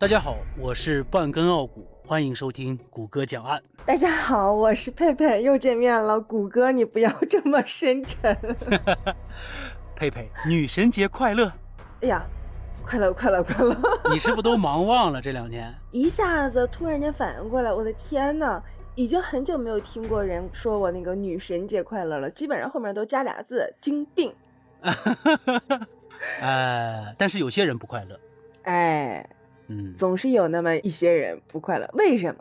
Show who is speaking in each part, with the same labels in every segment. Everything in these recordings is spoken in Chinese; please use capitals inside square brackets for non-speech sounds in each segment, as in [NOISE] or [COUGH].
Speaker 1: 大家好，我是半根傲骨，欢迎收听谷歌讲案。
Speaker 2: 大家好，我是佩佩，又见面了。谷歌，你不要这么深沉。[LAUGHS]
Speaker 1: 佩佩，女神节快乐！
Speaker 2: 哎呀，快乐快乐快乐！[LAUGHS]
Speaker 1: 你是不是都忙忘了这两年？
Speaker 2: 一下子突然间反应过来，我的天呐，已经很久没有听过人说我那个女神节快乐了，基本上后面都加俩字“精病”。[LAUGHS]
Speaker 1: 呃，但是有些人不快乐。
Speaker 2: 哎。
Speaker 1: 嗯，
Speaker 2: 总是有那么一些人不快乐，为什么？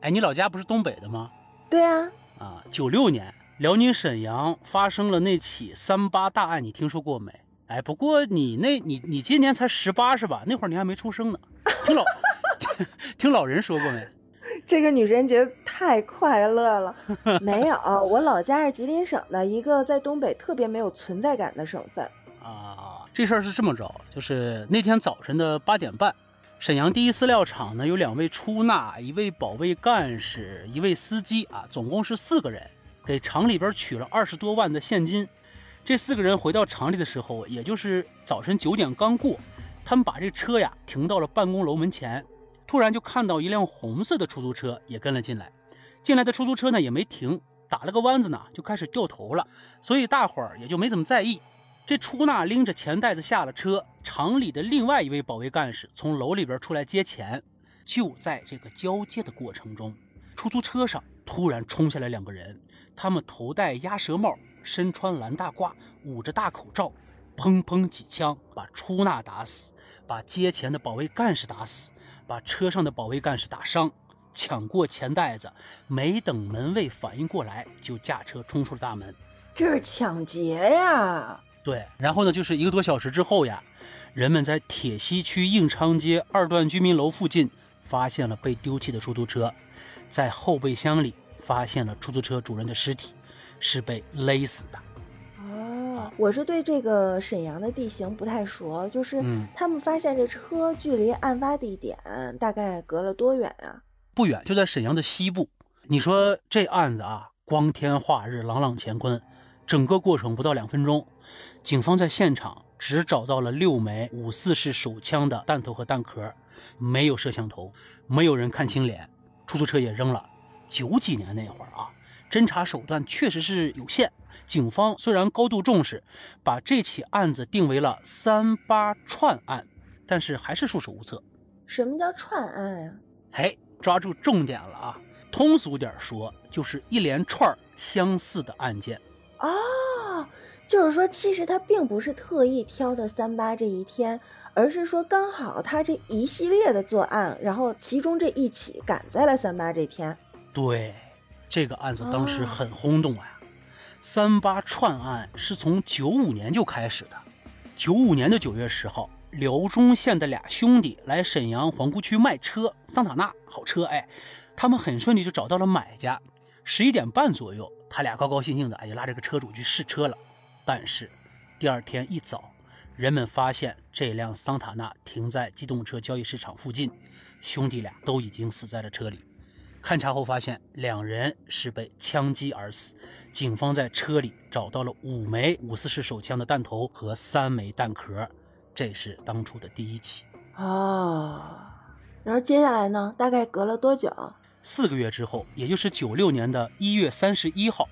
Speaker 1: 哎，你老家不是东北的吗？
Speaker 2: 对啊。
Speaker 1: 啊，九六年辽宁沈阳发生了那起三八大案，你听说过没？哎，不过你那，你你今年才十八是吧？那会儿你还没出生呢。[LAUGHS] 听老 [LAUGHS] 听老人说过没？
Speaker 2: 这个女神节太快乐了。没有，我老家是吉林省的一个在东北特别没有存在感的省份。
Speaker 1: 啊，这事儿是这么着，就是那天早晨的八点半。沈阳第一饲料厂呢，有两位出纳，一位保卫干事，一位司机啊，总共是四个人，给厂里边取了二十多万的现金。这四个人回到厂里的时候，也就是早晨九点刚过，他们把这车呀停到了办公楼门前，突然就看到一辆红色的出租车也跟了进来。进来的出租车呢也没停，打了个弯子呢就开始掉头了，所以大伙儿也就没怎么在意。这出纳拎着钱袋子下了车，厂里的另外一位保卫干事从楼里边出来接钱。就在这个交接的过程中，出租车上突然冲下来两个人，他们头戴鸭舌帽，身穿蓝大褂，捂着大口罩，砰砰几枪把出纳打死，把接钱的保卫干事打死，把车上的保卫干事打伤，抢过钱袋子，没等门卫反应过来，就驾车冲出了大门。
Speaker 2: 这是抢劫呀！
Speaker 1: 对，然后呢，就是一个多小时之后呀，人们在铁西区应昌街二段居民楼附近发现了被丢弃的出租车，在后备箱里发现了出租车主人的尸体，是被勒死的。
Speaker 2: 哦，我是对这个沈阳的地形不太熟，就是他们发现这车距离案发地点大概隔了多远啊？
Speaker 1: 不远，就在沈阳的西部。你说这案子啊，光天化日，朗朗乾坤。整个过程不到两分钟，警方在现场只找到了六枚五四式手枪的弹头和弹壳，没有摄像头，没有人看清脸，出租车也扔了。九几年那会儿啊，侦查手段确实是有限。警方虽然高度重视，把这起案子定为了三八串案，但是还是束手无策。
Speaker 2: 什么叫串案呀？
Speaker 1: 哎，抓住重点了啊！通俗点说，就是一连串相似的案件。
Speaker 2: 哦，就是说，其实他并不是特意挑的三八这一天，而是说刚好他这一系列的作案，然后其中这一起赶在了三八这天。
Speaker 1: 对，这个案子当时很轰动啊！三八串案是从九五年就开始的。九五年的九月十号，辽中县的俩兄弟来沈阳皇姑区卖车，桑塔纳好车，哎，他们很顺利就找到了买家。十一点半左右。他俩高高兴兴的，哎，就拉着个车主去试车了。但是第二天一早，人们发现这辆桑塔纳停在机动车交易市场附近，兄弟俩都已经死在了车里。勘查后发现，两人是被枪击而死。警方在车里找到了五枚五四式手枪的弹头和三枚弹壳，这是当初的第一起。
Speaker 2: 哦，然后接下来呢？大概隔了多久？
Speaker 1: 四个月之后，也就是九六年的一月三十一号，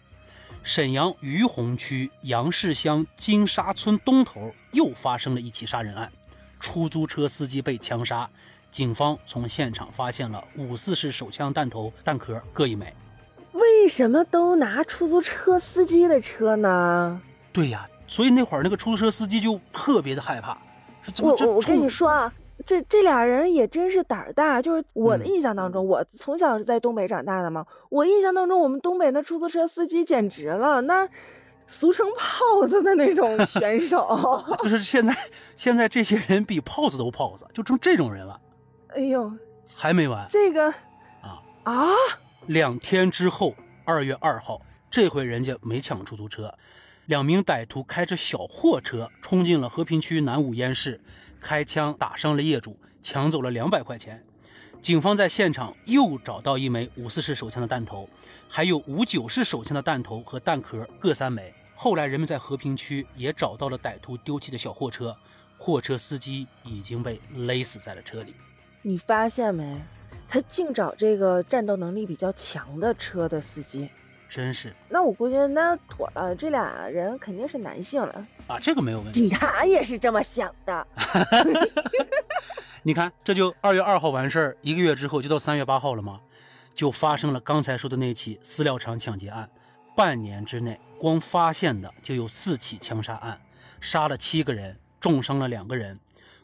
Speaker 1: 沈阳于洪区杨市乡金沙村东头又发生了一起杀人案，出租车司机被枪杀。警方从现场发现了五四式手枪弹头、弹壳各一枚。
Speaker 2: 为什么都拿出租车司机的车呢？
Speaker 1: 对呀，所以那会儿那个出租车司机就特别的害怕。
Speaker 2: 我我我跟你说啊。这这俩人也真是胆儿大，就是我的印象当中，我从小是在东北长大的嘛，我印象当中，我们东北那出租车司机简直了，那俗称炮子的那种选手。[LAUGHS]
Speaker 1: 就是现在，现在这些人比炮子都炮子，就成这种人了。
Speaker 2: 哎呦，
Speaker 1: 还没完，
Speaker 2: 这个
Speaker 1: 啊
Speaker 2: 啊！
Speaker 1: 两天之后，二月二号，这回人家没抢出租车，两名歹徒开着小货车冲进了和平区南五烟市。开枪打伤了业主，抢走了两百块钱。警方在现场又找到一枚五四式手枪的弹头，还有五九式手枪的弹头和弹壳各三枚。后来人们在和平区也找到了歹徒丢弃的小货车，货车司机已经被勒死在了车里。
Speaker 2: 你发现没？他净找这个战斗能力比较强的车的司机，
Speaker 1: 真是。
Speaker 2: 那我估计那妥了，这俩人肯定是男性了
Speaker 1: 啊，这个没有问题。
Speaker 2: 警察也是这么想的。[LAUGHS]
Speaker 1: 你看，这就二月二号完事儿，一个月之后就到三月八号了吗？就发生了刚才说的那起饲料厂抢劫案。半年之内，光发现的就有四起枪杀案，杀了七个人，重伤了两个人。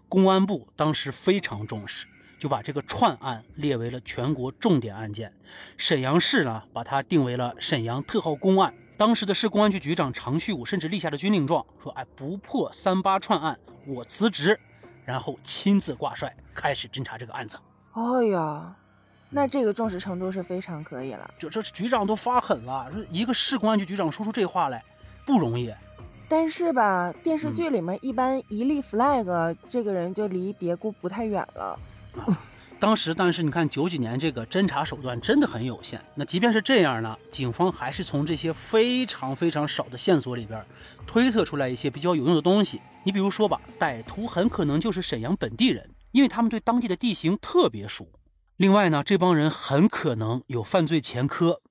Speaker 1: 公安部当时非常重视。就把这个串案列为了全国重点案件，沈阳市呢把它定为了沈阳特号公案。当时的市公安局局长常旭武甚至立下了军令状，说：“哎，不破三八串案，我辞职。”然后亲自挂帅开始侦查这个案子。
Speaker 2: 哎呀，那这个重视程度是非常可以了。
Speaker 1: 就这局长都发狠了，说一个市公安局局长说出这话来不容易。
Speaker 2: 但是吧，电视剧里面一般一立 flag，这个人就离别故不太远了。
Speaker 1: 当时，但是你看九几年这个侦查手段真的很有限。那即便是这样呢，警方还是从这些非常非常少的线索里边推测出来一些比较有用的东西。你比如说吧，歹徒很可能就是沈阳本地人，因为他们对当地的地形特别熟。另外呢，这帮人很可能有犯罪前科，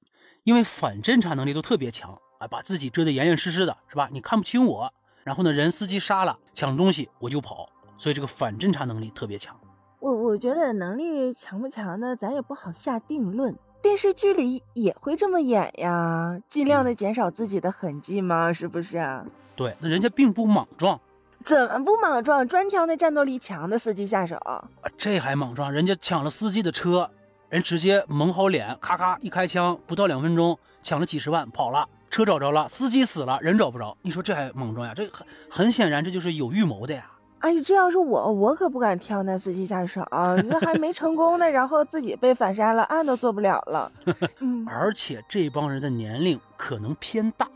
Speaker 1: 因为反侦查能力都特别强啊，把自己遮得严严实实的，是吧？你看不清我，然后呢，人司机杀了，抢东西我就跑。所以这个反侦查能力特别强。
Speaker 2: 我我觉得能力强不强的，咱也不好下定论。电视剧里也会这么演呀，尽量的减少自己的痕迹嘛，是不是啊？
Speaker 1: 对，那人家并不莽撞，
Speaker 2: 怎么不莽撞？专挑那战斗力强的司机下手啊？
Speaker 1: 这还莽撞？人家抢了司机的车，人直接蒙好脸，咔咔一开枪，不到两分钟抢了几十万跑了，车找着了，司机死了，人找不着。你说这还莽撞呀？这很很显然，这就是有预谋的呀。
Speaker 2: 哎，这要是我，我可不敢挑那司机下手，那还没成功呢，然后自己被反杀了，案都做不了了。[LAUGHS]
Speaker 1: 嗯，而且这帮人的年龄可能偏大，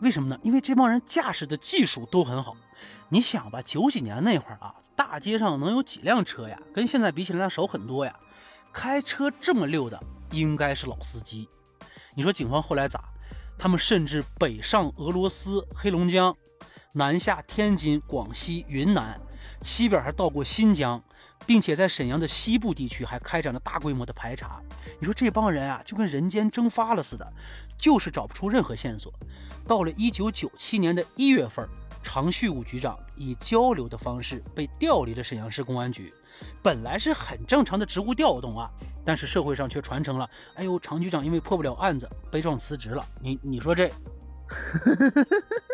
Speaker 1: 为什么呢？因为这帮人驾驶的技术都很好。你想吧，九几年那会儿啊，大街上能有几辆车呀？跟现在比起来，那少很多呀。开车这么溜的，应该是老司机。你说警方后来咋？他们甚至北上俄罗斯、黑龙江。南下天津、广西、云南，西边还到过新疆，并且在沈阳的西部地区还开展了大规模的排查。你说这帮人啊，就跟人间蒸发了似的，就是找不出任何线索。到了一九九七年的一月份，常旭武局长以交流的方式被调离了沈阳市公安局。本来是很正常的职务调动啊，但是社会上却传成了：哎呦，常局长因为破不了案子，悲壮辞职了。你你说这？[LAUGHS]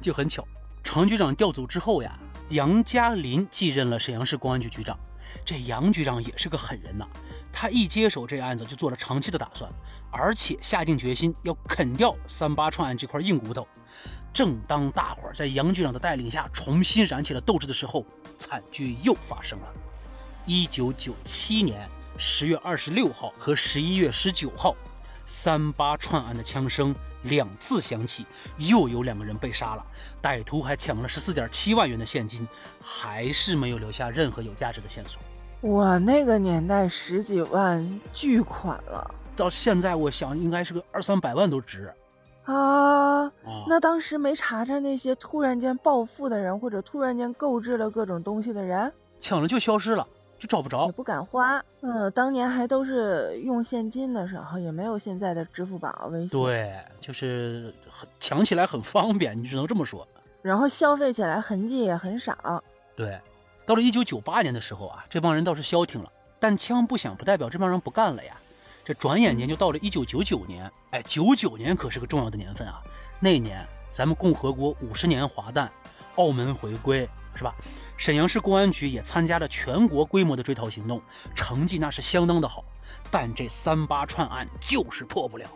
Speaker 1: 就很巧，常局长调走之后呀，杨嘉林继任了沈阳市公安局局长。这杨局长也是个狠人呐，他一接手这案子就做了长期的打算，而且下定决心要啃掉三八串案这块硬骨头。正当大伙儿在杨局长的带领下重新燃起了斗志的时候，惨剧又发生了。一九九七年十月二十六号和十一月十九号，三八串案的枪声。两次响起，又有两个人被杀了，歹徒还抢了十四点七万元的现金，还是没有留下任何有价值的线索。
Speaker 2: 我那个年代十几万巨款了，
Speaker 1: 到现在我想应该是个二三百万都值
Speaker 2: 啊！那当时没查查那些突然间暴富的人，或者突然间购置了各种东西的人，
Speaker 1: 抢了就消失了。就找不着，
Speaker 2: 也不敢花。嗯，当年还都是用现金的时候，也没有现在的支付宝、微信。
Speaker 1: 对，就是很抢起来很方便，你只能这么说。
Speaker 2: 然后消费起来痕迹也很少。
Speaker 1: 对，到了一九九八年的时候啊，这帮人倒是消停了，但枪不响不代表这帮人不干了呀。这转眼间就到了一九九九年，哎，九九年可是个重要的年份啊。那年咱们共和国五十年华诞，澳门回归。是吧？沈阳市公安局也参加了全国规模的追逃行动，成绩那是相当的好。但这三八串案就是破不了，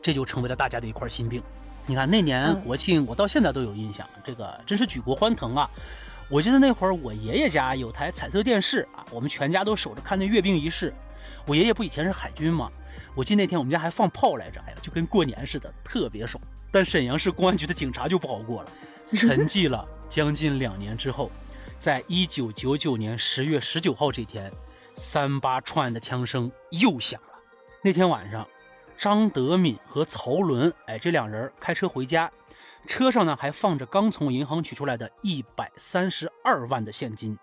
Speaker 1: 这就成为了大家的一块心病。你看那年国庆，我到现在都有印象，这个真是举国欢腾啊！我记得那会儿我爷爷家有台彩色电视啊，我们全家都守着看那阅兵仪式。我爷爷不以前是海军吗？我记得那天我们家还放炮来着，哎呀，就跟过年似的，特别爽。但沈阳市公安局的警察就不好过了，沉寂了。将近两年之后，在一九九九年十月十九号这天，三八串的枪声又响了。那天晚上，张德敏和曹伦，哎，这两人开车回家，车上呢还放着刚从银行取出来的一百三十二万的现金。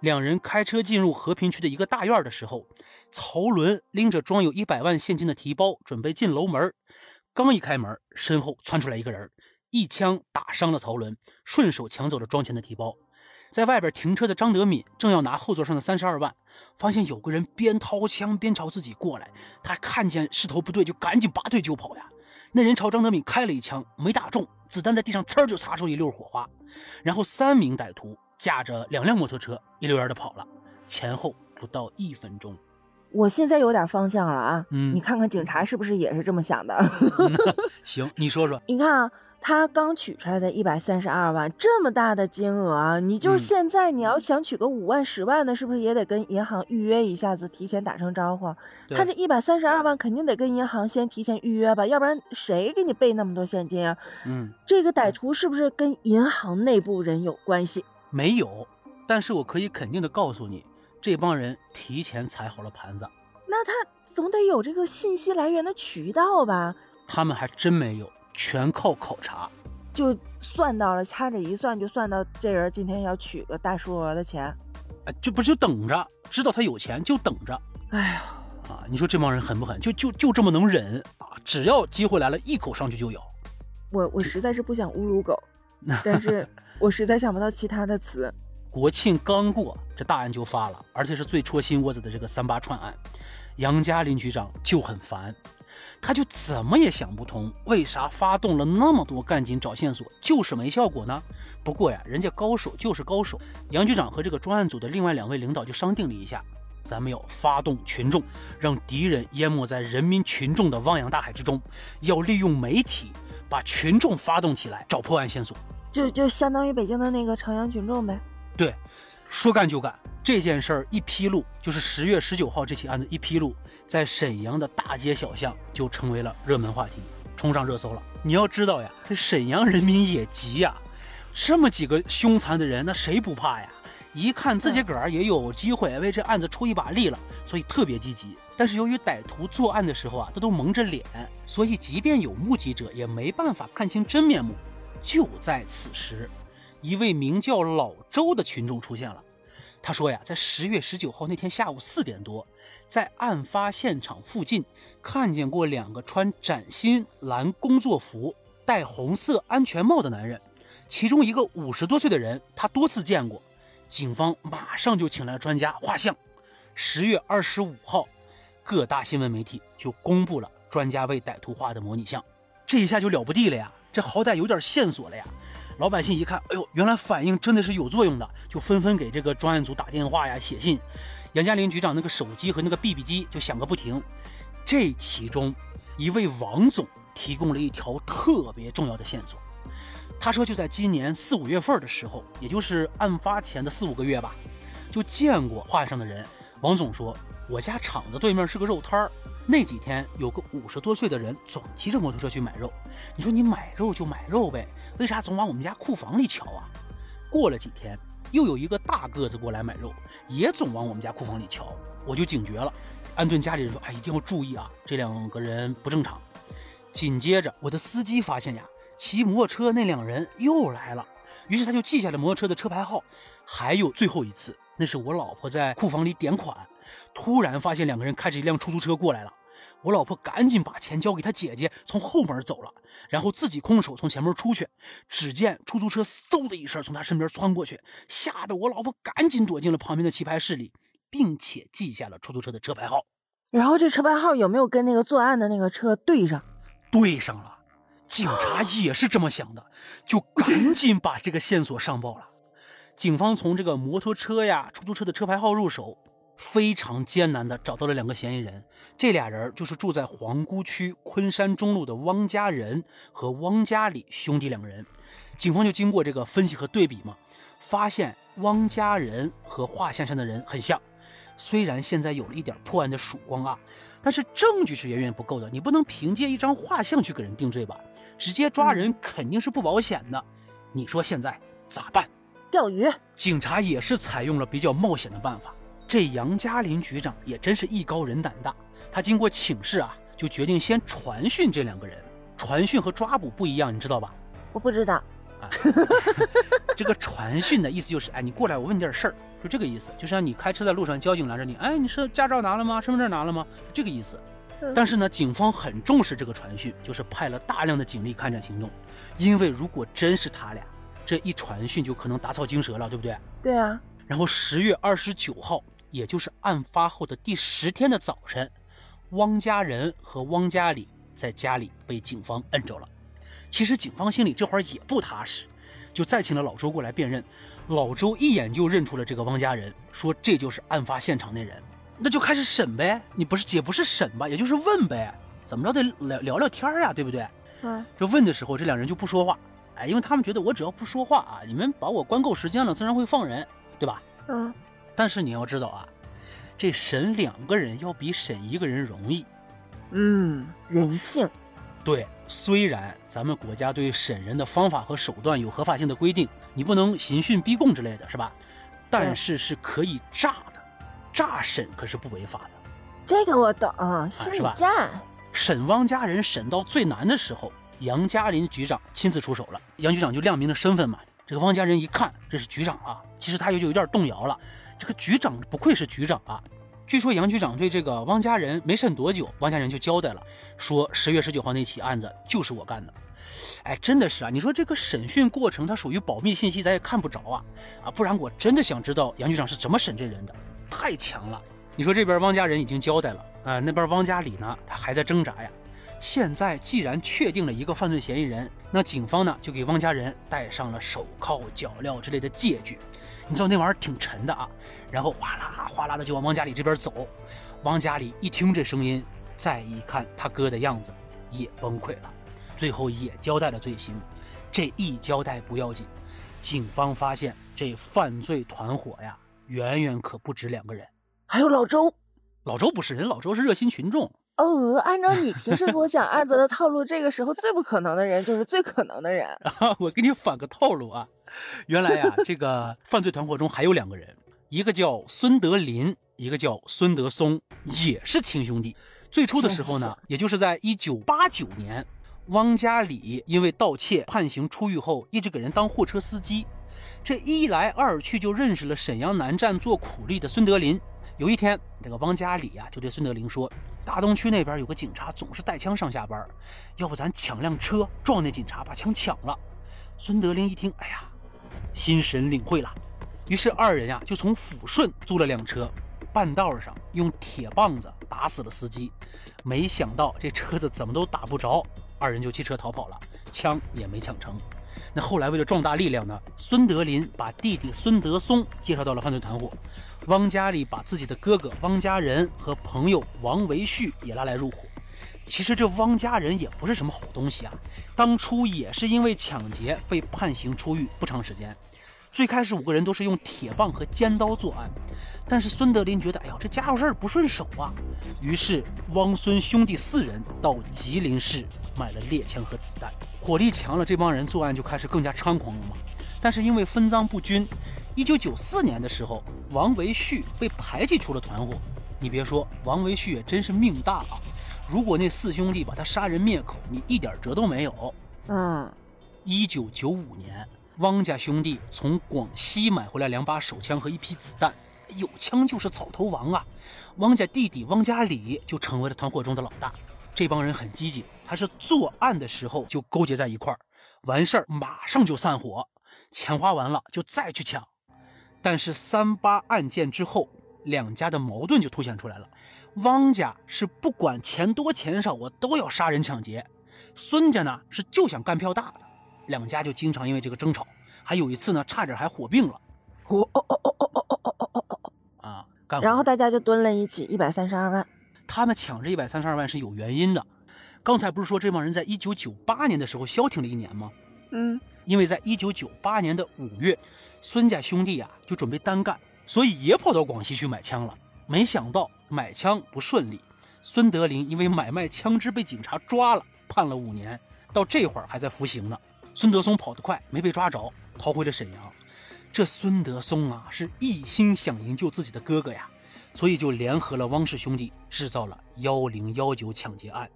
Speaker 1: 两人开车进入和平区的一个大院的时候，曹伦拎着装有一百万现金的提包，准备进楼门。刚一开门，身后窜出来一个人，一枪打伤了曹伦，顺手抢走了装钱的提包。在外边停车的张德敏正要拿后座上的三十二万，发现有个人边掏枪边朝自己过来，他看见势头不对，就赶紧拔腿就跑呀。那人朝张德敏开了一枪，没打中，子弹在地上呲就擦出一溜火花。然后三名歹徒。驾着两辆摩托车一溜烟的跑了，前后不到一分钟。
Speaker 2: 我现在有点方向了啊，嗯，你看看警察是不是也是这么想的？[LAUGHS]
Speaker 1: 行，你说说。
Speaker 2: 你看啊，他刚取出来的一百三十二万，这么大的金额，你就是现在你要想取个五万、十万的，是不是也得跟银行预约一下子，提前打声招呼？他这一百三十二万肯定得跟银行先提前预约吧，要不然谁给你备那么多现金啊？嗯，这个歹徒是不是跟银行内部人有关系？
Speaker 1: 没有，但是我可以肯定的告诉你，这帮人提前踩好了盘子。
Speaker 2: 那他总得有这个信息来源的渠道吧？
Speaker 1: 他们还真没有，全靠考察。
Speaker 2: 就算到了，掐指一算，就算到这人今天要取个大数额的钱。
Speaker 1: 哎，就不就等着，知道他有钱就等着。哎呀，啊，你说这帮人狠不狠？就就就这么能忍啊？只要机会来了，一口上去就咬。
Speaker 2: 我我实在是不想侮辱狗，但是。我实在想不到其他的词。[LAUGHS]
Speaker 1: 国庆刚过，这大案就发了，而且是最戳心窝子的这个三八串案。杨家林局长就很烦，他就怎么也想不通，为啥发动了那么多干警找线索，就是没效果呢？不过呀，人家高手就是高手。杨局长和这个专案组的另外两位领导就商定了一下，咱们要发动群众，让敌人淹没在人民群众的汪洋大海之中，要利用媒体把群众发动起来，找破案线索。
Speaker 2: 就就相当于北京的那个朝阳群众呗。
Speaker 1: 对，说干就干。这件事儿一披露，就是十月十九号这起案子一披露，在沈阳的大街小巷就成为了热门话题，冲上热搜了。你要知道呀，这沈阳人民也急呀，这么几个凶残的人，那谁不怕呀？一看自己个儿也有机会为这案子出一把力了，所以特别积极。但是由于歹徒作案的时候啊，他都蒙着脸，所以即便有目击者，也没办法看清真面目。就在此时，一位名叫老周的群众出现了。他说呀，在十月十九号那天下午四点多，在案发现场附近看见过两个穿崭新蓝工作服、戴红色安全帽的男人。其中一个五十多岁的人，他多次见过。警方马上就请来了专家画像。十月二十五号，各大新闻媒体就公布了专家为歹徒画的模拟像。这一下就了不地了呀！这好歹有点线索了呀！老百姓一看，哎呦，原来反应真的是有作用的，就纷纷给这个专案组打电话呀、写信。杨嘉林局长那个手机和那个 BB 机就响个不停。这其中，一位王总提供了一条特别重要的线索。他说，就在今年四五月份的时候，也就是案发前的四五个月吧，就见过画上的人。王总说，我家厂子对面是个肉摊儿。那几天有个五十多岁的人总骑着摩托车去买肉，你说你买肉就买肉呗，为啥总往我们家库房里瞧啊？过了几天，又有一个大个子过来买肉，也总往我们家库房里瞧，我就警觉了，安顿家里人说，哎，一定要注意啊，这两个人不正常。紧接着，我的司机发现呀，骑摩托车那两人又来了，于是他就记下了摩托车的车牌号，还有最后一次。那是我老婆在库房里点款，突然发现两个人开着一辆出租车过来了。我老婆赶紧把钱交给她姐姐，从后门走了，然后自己空手从前门出去。只见出租车嗖的一声从他身边窜过去，吓得我老婆赶紧躲进了旁边的棋牌室里，并且记下了出租车的车牌号。
Speaker 2: 然后这车牌号有没有跟那个作案的那个车对上？
Speaker 1: 对上了，警察也是这么想的，就赶紧把这个线索上报了。警方从这个摩托车呀、出租车的车牌号入手，非常艰难地找到了两个嫌疑人。这俩人就是住在皇姑区昆山中路的汪家人和汪家里兄弟两个人。警方就经过这个分析和对比嘛，发现汪家人和画像上的人很像。虽然现在有了一点破案的曙光啊，但是证据是远远不够的。你不能凭借一张画像去给人定罪吧？直接抓人肯定是不保险的。你说现在咋办？
Speaker 2: 钓鱼，
Speaker 1: 警察也是采用了比较冒险的办法。这杨嘉林局长也真是艺高人胆大，他经过请示啊，就决定先传讯这两个人。传讯和抓捕不一样，你知道吧？
Speaker 2: 我不知道。
Speaker 1: 啊，[LAUGHS] 这个传讯的意思就是，哎，你过来，我问你点事儿。就这个意思，就像你开车在路上，交警拦着你，哎，你是驾照拿了吗？身份证拿了吗？就这个意思。但是呢，警方很重视这个传讯，就是派了大量的警力开展行动，因为如果真是他俩，这一传讯就可能打草惊蛇了，对不对？
Speaker 2: 对啊。
Speaker 1: 然后十月二十九号，也就是案发后的第十天的早晨，汪家人和汪家里在家里被警方摁着了。其实警方心里这会儿也不踏实，就再请了老周过来辨认。老周一眼就认出了这个汪家人，说这就是案发现场那人。那就开始审呗，你不是也不是审吧，也就是问呗，怎么着得聊聊聊天呀，对不对？
Speaker 2: 嗯。
Speaker 1: 这问的时候，这两人就不说话，哎，因为他们觉得我只要不说话啊，你们把我关够时间了，自然会放人，对吧？
Speaker 2: 嗯。
Speaker 1: 但是你要知道啊，这审两个人要比审一个人容易。
Speaker 2: 嗯，人性。
Speaker 1: 对，虽然咱们国家对审人的方法和手段有合法性的规定，你不能刑讯逼供之类的是吧？但是是可以诈的，诈审可是不违法的。
Speaker 2: 这个我懂，心理战。
Speaker 1: 审汪家人审到最难的时候，杨嘉林局长亲自出手了。杨局长就亮明了身份嘛。这个汪家人一看这是局长啊，其实他也就有点动摇了。这个局长不愧是局长啊。据说杨局长对这个汪家人没审多久，汪家人就交代了，说十月十九号那起案子就是我干的。哎，真的是啊！你说这个审讯过程它属于保密信息，咱也看不着啊啊！不然我真的想知道杨局长是怎么审这人的，太强了。你说这边汪家人已经交代了啊，那边汪家里呢，他还在挣扎呀。现在既然确定了一个犯罪嫌疑人，那警方呢就给汪家人戴上了手铐脚镣之类的戒具。你知道那玩意儿挺沉的啊，然后哗啦哗啦的就往王家里这边走。王家里一听这声音，再一看他哥的样子，也崩溃了。最后也交代了罪行。这一交代不要紧，警方发现这犯罪团伙呀，远远可不止两个人。
Speaker 2: 还有老周，
Speaker 1: 老周不是人，老周是热心群众。
Speaker 2: 哦，按照你平时给我讲案子的套路，这个时候最不可能的人就是最可能的人。[LAUGHS]
Speaker 1: 我给你反个套路啊。原来呀，这个 [LAUGHS] 犯罪团伙中还有两个人，一个叫孙德林，一个叫孙德松，也是亲兄弟。最初的时候呢，也就是在一九八九年，汪家里因为盗窃判刑出狱后，一直给人当货车司机。这一来二去，就认识了沈阳南站做苦力的孙德林。有一天，这个汪家里呀就对孙德林说：“大东区那边有个警察总是带枪上下班，要不咱抢辆车撞那警察，把枪抢了。”孙德林一听，哎呀！心神领会了，于是二人呀就从抚顺租了辆车，半道上用铁棒子打死了司机。没想到这车子怎么都打不着，二人就弃车逃跑了，枪也没抢成。那后来为了壮大力量呢，孙德林把弟弟孙德松介绍到了犯罪团伙，汪家里把自己的哥哥汪家人和朋友王维旭也拉来入伙。其实这汪家人也不是什么好东西啊，当初也是因为抢劫被判刑出狱不长时间。最开始五个人都是用铁棒和尖刀作案，但是孙德林觉得，哎呦，这家伙事儿不顺手啊，于是汪孙兄弟四人到吉林市买了猎枪和子弹，火力强了，这帮人作案就开始更加猖狂了嘛。但是因为分赃不均，一九九四年的时候，王维旭被排挤出了团伙。你别说，王维旭也真是命大啊。如果那四兄弟把他杀人灭口，你一点辙都没有。
Speaker 2: 嗯，
Speaker 1: 一九九五年，汪家兄弟从广西买回来两把手枪和一批子弹，有枪就是草头王啊！汪家弟弟汪家礼就成为了团伙中的老大。这帮人很机警，他是作案的时候就勾结在一块儿，完事儿马上就散伙，钱花完了就再去抢。但是三八案件之后，两家的矛盾就凸显出来了。汪家是不管钱多钱少，我都要杀人抢劫；孙家呢是就想干票大的，两家就经常因为这个争吵。还有一次呢，差点还火并了。
Speaker 2: 哦哦哦哦哦哦哦哦哦哦
Speaker 1: 啊！
Speaker 2: 然后大家就蹲了一起一百三十二万。
Speaker 1: 他们抢这一百三十二万是有原因的。刚才不是说这帮人在一九九八年的时候消停了一年吗？
Speaker 2: 嗯，
Speaker 1: 因为在一九九八年的五月，孙家兄弟呀就准备单干，所以也跑到广西去买枪了。没想到买枪不顺利，孙德林因为买卖枪支被警察抓了，判了五年，到这会儿还在服刑呢。孙德松跑得快，没被抓着，逃回了沈阳。这孙德松啊，是一心想营救自己的哥哥呀，所以就联合了汪氏兄弟，制造了幺零幺九抢劫案。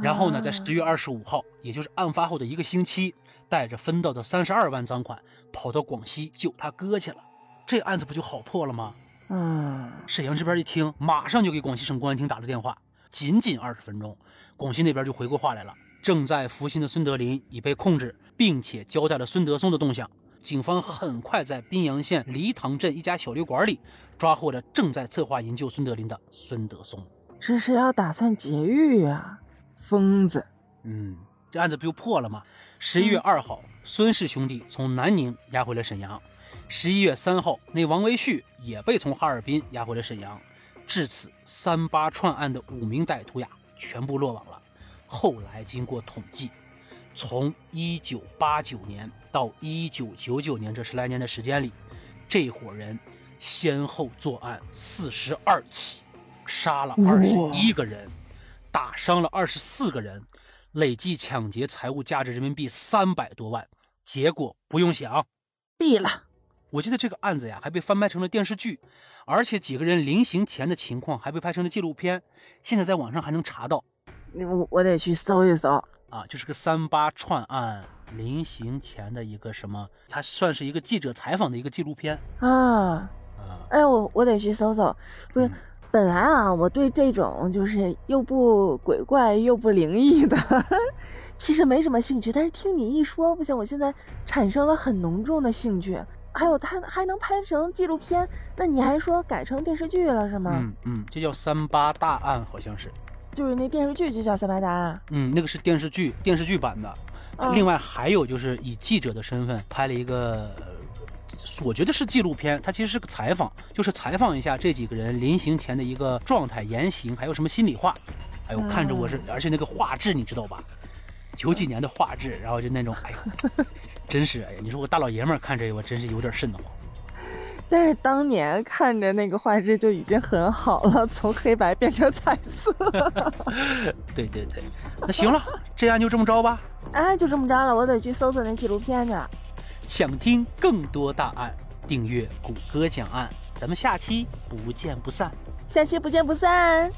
Speaker 1: 然后呢，在十月二十五号，也就是案发后的一个星期，带着分到的三十二万赃款，跑到广西救他哥去了。这案子不就好破了吗？
Speaker 2: 嗯，
Speaker 1: 沈阳这边一听，马上就给广西省公安厅打了电话。仅仅二十分钟，广西那边就回过话来了。正在服刑的孙德林已被控制，并且交代了孙德松的动向。警方很快在宾阳县黎塘镇一家小旅馆里抓获了正在策划营救孙德林的孙德松。
Speaker 2: 这是要打算劫狱啊！疯子。
Speaker 1: 嗯，这案子不就破了吗？十一月二号，孙氏兄弟从南宁押回了沈阳。十一月三号，那王维旭也被从哈尔滨押回了沈阳。至此，三八串案的五名歹徒呀，全部落网了。后来经过统计，从一九八九年到一九九九年这十来年的时间里，这伙人先后作案四十二起，杀了二十一个人，打伤了二十四个人，累计抢劫财物价值人民币三百多万。结果不用想，
Speaker 2: 毙了。
Speaker 1: 我记得这个案子呀，还被翻拍成了电视剧，而且几个人临行前的情况还被拍成了纪录片，现在在网上还能查到。
Speaker 2: 我我得去搜一搜
Speaker 1: 啊，就是个三八串案临行前的一个什么，它算是一个记者采访的一个纪录片
Speaker 2: 啊啊！哎，我我得去搜搜。不是，本来啊，我对这种就是又不鬼怪又不灵异的，[LAUGHS] 其实没什么兴趣。但是听你一说，不行，我现在产生了很浓重的兴趣。还有它还能拍成纪录片，那你还说改成电视剧了是吗？
Speaker 1: 嗯嗯，这叫三八大案，好像是，
Speaker 2: 就是那电视剧就叫《三白答案》。
Speaker 1: 嗯，那个是电视剧，电视剧版的。另外还有就是以记者的身份拍了一个，我觉得是纪录片，它其实是个采访，就是采访一下这几个人临行前的一个状态、言行，还有什么心里话。哎呦，看着我是，而且那个画质你知道吧？九几年的画质，然后就那种，哎呦。[LAUGHS] 真是哎呀！你说我大老爷们儿看这个，我真是有点瘆得慌。
Speaker 2: 但是当年看着那个画质就已经很好了，从黑白变成彩色。[LAUGHS]
Speaker 1: 对对对，那行了，这样就这么着吧。
Speaker 2: 哎，就这么着了，我得去搜索那纪录片去了。
Speaker 1: 想听更多大案，订阅谷歌讲案，咱们下期不见不散。
Speaker 2: 下期不见不散。